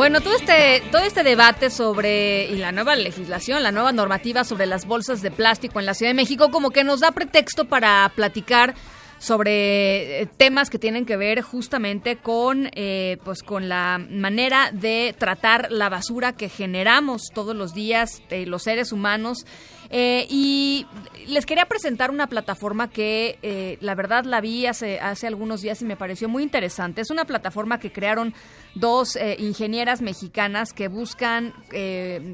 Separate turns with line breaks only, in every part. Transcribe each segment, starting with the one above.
Bueno, todo este, todo este debate sobre y la nueva legislación, la nueva normativa sobre las bolsas de plástico en la Ciudad de México, como que nos da pretexto para platicar sobre eh, temas que tienen que ver justamente con eh, pues con la manera de tratar la basura que generamos todos los días eh, los seres humanos eh, y les quería presentar una plataforma que eh, la verdad la vi hace, hace algunos días y me pareció muy interesante. Es una plataforma que crearon dos eh, ingenieras mexicanas que buscan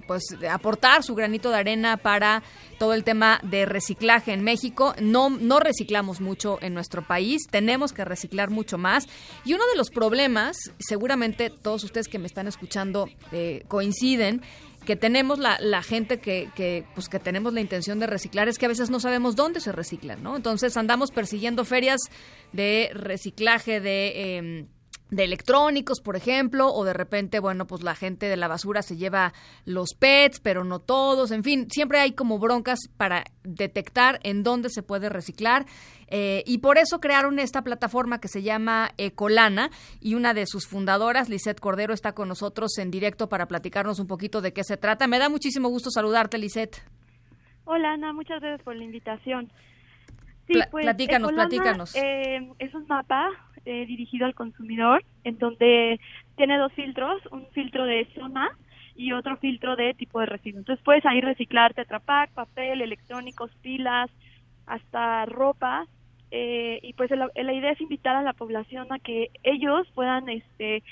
pues aportar su granito de arena para todo el tema de reciclaje en México. No, no reciclamos mucho en nuestro país, tenemos que reciclar mucho más. Y uno de los problemas, seguramente todos ustedes que me están escuchando coinciden, que tenemos la, la gente que, que, pues que tenemos la intención de reciclar es que a veces no sabemos dónde se reciclan, ¿no? Entonces andamos persiguiendo ferias de reciclaje de... Em, de electrónicos, por ejemplo, o de repente, bueno, pues la gente de la basura se lleva los pets, pero no todos, en fin, siempre hay como broncas para detectar en dónde se puede reciclar eh, y por eso crearon esta plataforma que se llama Ecolana y una de sus fundadoras, Lisette Cordero, está con nosotros en directo para platicarnos un poquito de qué se trata. Me da muchísimo gusto saludarte, Lisette.
Hola, Ana, muchas gracias por la invitación.
Sí, pues, platícanos, platícanos.
Eh, es un mapa eh, dirigido al consumidor, en donde tiene dos filtros, un filtro de zona y otro filtro de tipo de residuo. Entonces puedes ahí reciclar tetrapack, papel, electrónicos, pilas, hasta ropa. Eh, y pues la, idea es invitar a la población a que ellos puedan este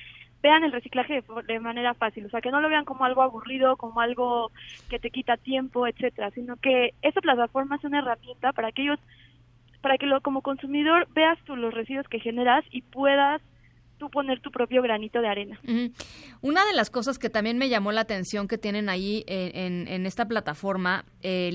vean el reciclaje de, de, manera fácil, o sea, que no lo vean como algo aburrido, como algo que te quita tiempo, etcétera, sino que esta plataforma es una herramienta para que ellos para que lo, como consumidor veas tú los residuos que generas y puedas tú poner tu propio granito de arena.
Una de las cosas que también me llamó la atención que tienen ahí en, en esta plataforma, eh,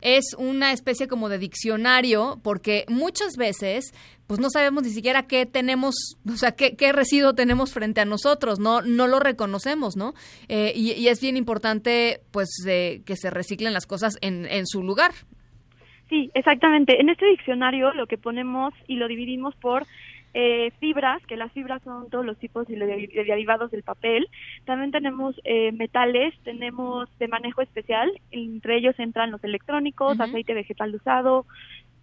es una especie como de diccionario, porque muchas veces pues no sabemos ni siquiera qué tenemos, o sea, qué, qué residuo tenemos frente a nosotros, no, no lo reconocemos, ¿no? Eh, y, y, es bien importante, pues, eh, que se reciclen las cosas en, en su lugar,
Sí, exactamente. En este diccionario lo que ponemos y lo dividimos por eh, fibras, que las fibras son todos los tipos de, de derivados del papel. También tenemos eh, metales, tenemos de manejo especial, entre ellos entran los electrónicos, uh -huh. aceite vegetal usado,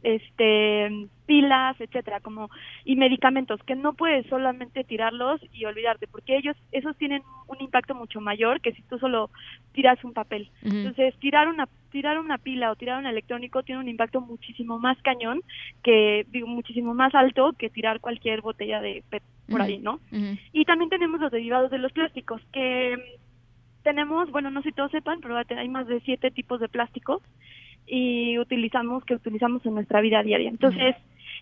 este pilas, etcétera, como y medicamentos que no puedes solamente tirarlos y olvidarte, porque ellos esos tienen un impacto mucho mayor que si tú solo tiras un papel. Uh -huh. Entonces, tirar una tirar una pila o tirar un electrónico tiene un impacto muchísimo más cañón que digo muchísimo más alto que tirar cualquier botella de PET por uh -huh. ahí, ¿no? Uh -huh. Y también tenemos los derivados de los plásticos que tenemos, bueno, no sé si todos sepan, pero hay más de siete tipos de plásticos y utilizamos que utilizamos en nuestra vida diaria. Entonces,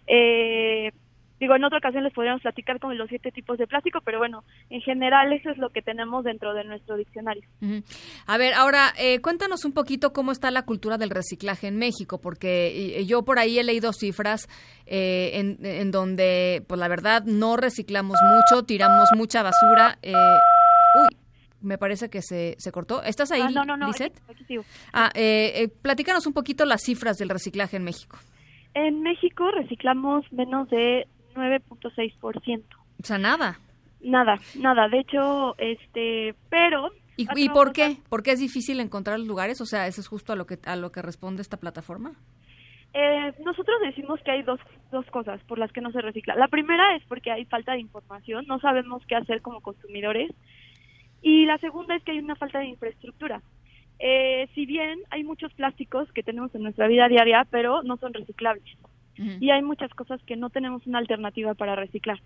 eh, digo, en otra ocasión les podríamos platicar con los siete tipos de plástico, pero bueno, en general eso es lo que tenemos dentro de nuestro diccionario.
Uh -huh. A ver, ahora eh, cuéntanos un poquito cómo está la cultura del reciclaje en México, porque yo por ahí he leído cifras eh, en, en, donde, pues la verdad, no reciclamos mucho, tiramos mucha basura. Eh, me parece que se, se cortó. ¿Estás ahí,
ah, no, no, no,
Lisette?
Aquí, aquí sigo.
Ah, eh, eh, platícanos un poquito las cifras del reciclaje en México.
En México reciclamos menos de 9.6%.
O sea, nada.
Nada, nada. De hecho, este, pero...
¿Y, ¿y por qué? ¿Por qué es difícil encontrar lugares? O sea, ¿eso es justo a lo que, a lo que responde esta plataforma?
Eh, nosotros decimos que hay dos, dos cosas por las que no se recicla. La primera es porque hay falta de información, no sabemos qué hacer como consumidores. Y la segunda es que hay una falta de infraestructura. eh, si bien hay muchos plásticos que tenemos en nuestra vida diaria, pero no son reciclables. Y hay muchas cosas que no tenemos una alternativa para reciclar.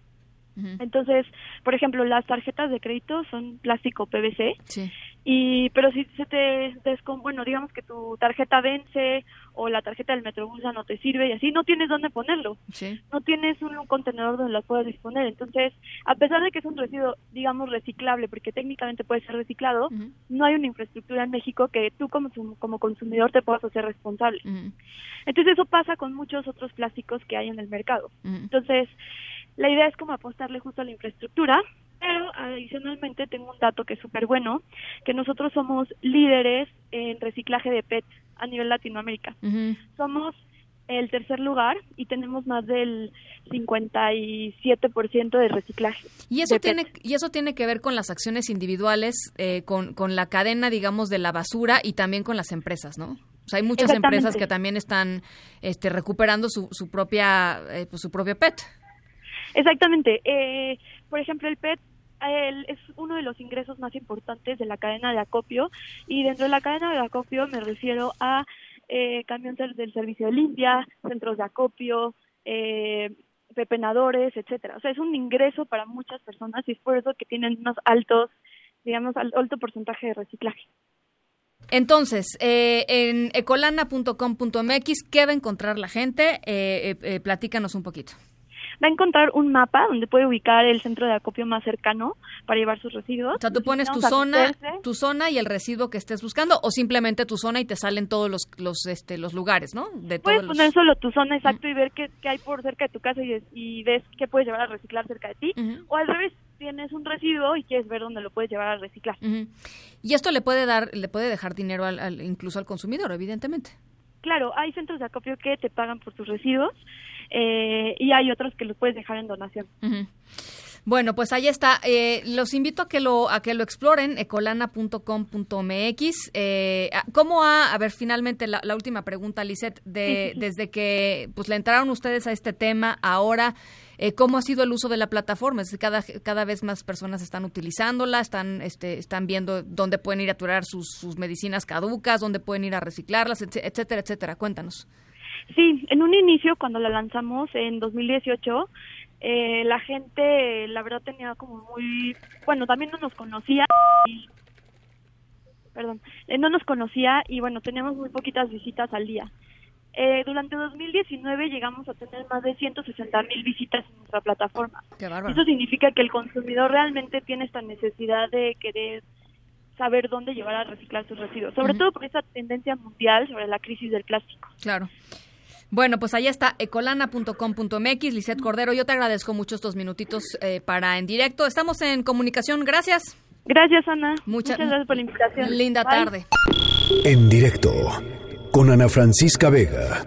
Entonces, por ejemplo, las tarjetas de crédito son plástico PVC.
Sí.
Y pero si se te descom bueno, digamos que tu tarjeta vence o la tarjeta del Metrobús ya no te sirve y así no tienes dónde ponerlo.
Sí.
No tienes un, contenedor donde las puedas disponer. Entonces, a pesar de que es un residuo, digamos, reciclable, porque técnicamente puede ser reciclado, no hay una infraestructura en México que tú como, como consumidor te puedas hacer responsable. Entonces, eso pasa con muchos otros plásticos que hay en el mercado. Entonces, la idea es como apostarle justo a la infraestructura, pero adicionalmente tengo un dato que es súper bueno, que nosotros somos líderes en reciclaje de PET a nivel Latinoamérica. Somos el tercer lugar y tenemos más del 57% de reciclaje.
Y eso tiene y eso tiene que ver con las acciones individuales, eh, con, con la cadena, digamos, de la basura y también con las empresas, ¿no? O sea, hay muchas empresas que también están este, recuperando su, su propia eh, pues, su propio PET.
Exactamente. Eh, por ejemplo, el PET es uno de los ingresos más importantes de la cadena de acopio y dentro de la cadena de acopio me refiero a eh, camiones del servicio de limpia, centros de acopio, eh, pepenadores, etcétera. O sea, es un ingreso para muchas personas y es por eso que tienen unos altos, digamos, alto porcentaje de reciclaje.
Entonces, eh, en ecolana.com.mx, ¿qué va a encontrar la gente? Eh, eh, platícanos un poquito
va a encontrar un mapa donde puede ubicar el centro de acopio más cercano para llevar sus residuos.
O sea, tú pones tu zona, tu zona y el residuo que estés buscando o simplemente tu zona y te salen todos los los este los lugares, ¿no?
De puedes poner solo tu zona exacto y ver qué, hay por cerca de tu casa y, ves qué puedes llevar a reciclar cerca de ti o al revés tienes un residuo y quieres ver dónde lo puedes llevar a reciclar.
Y esto le puede dar, le puede dejar dinero al, incluso al consumidor, evidentemente.
Claro, hay centros de acopio que te pagan por tus residuos eh, y hay otros que los puedes dejar en donación.
Bueno, pues ahí está. Eh, los invito a que lo a que lo exploren, ecolana.com.mx. Eh, ¿Cómo ha, a ver, finalmente la, última pregunta, Lisette, de, desde que pues le entraron ustedes a este tema, ahora, eh, ¿cómo ha sido el uso de la plataforma? Es cada, cada vez más personas están utilizándola, están, este, están viendo dónde pueden ir a aturar sus, sus medicinas caducas, dónde pueden ir a reciclarlas, etcétera, etcétera. Cuéntanos.
Sí, en un inicio, cuando la lanzamos en 2018, eh, la gente, la verdad, tenía como muy, bueno, también no nos conocía, y, perdón, eh, no nos conocía y bueno, teníamos muy poquitas visitas al día. Eh, durante 2019 llegamos a tener más de 160 mil visitas en nuestra plataforma. Eso significa que el consumidor realmente tiene esta necesidad de querer saber dónde llevar a reciclar sus residuos, sobre todo por esa tendencia mundial sobre la crisis del plástico.
Claro. Bueno, pues ahí está, ecolana.com.mx, Lisette Cordero. Yo te agradezco mucho estos minutitos eh, para en directo. Estamos en comunicación. Gracias.
Gracias, Ana. Muchas gracias por la invitación.
Linda tarde.
En directo con Ana Francisca Vega.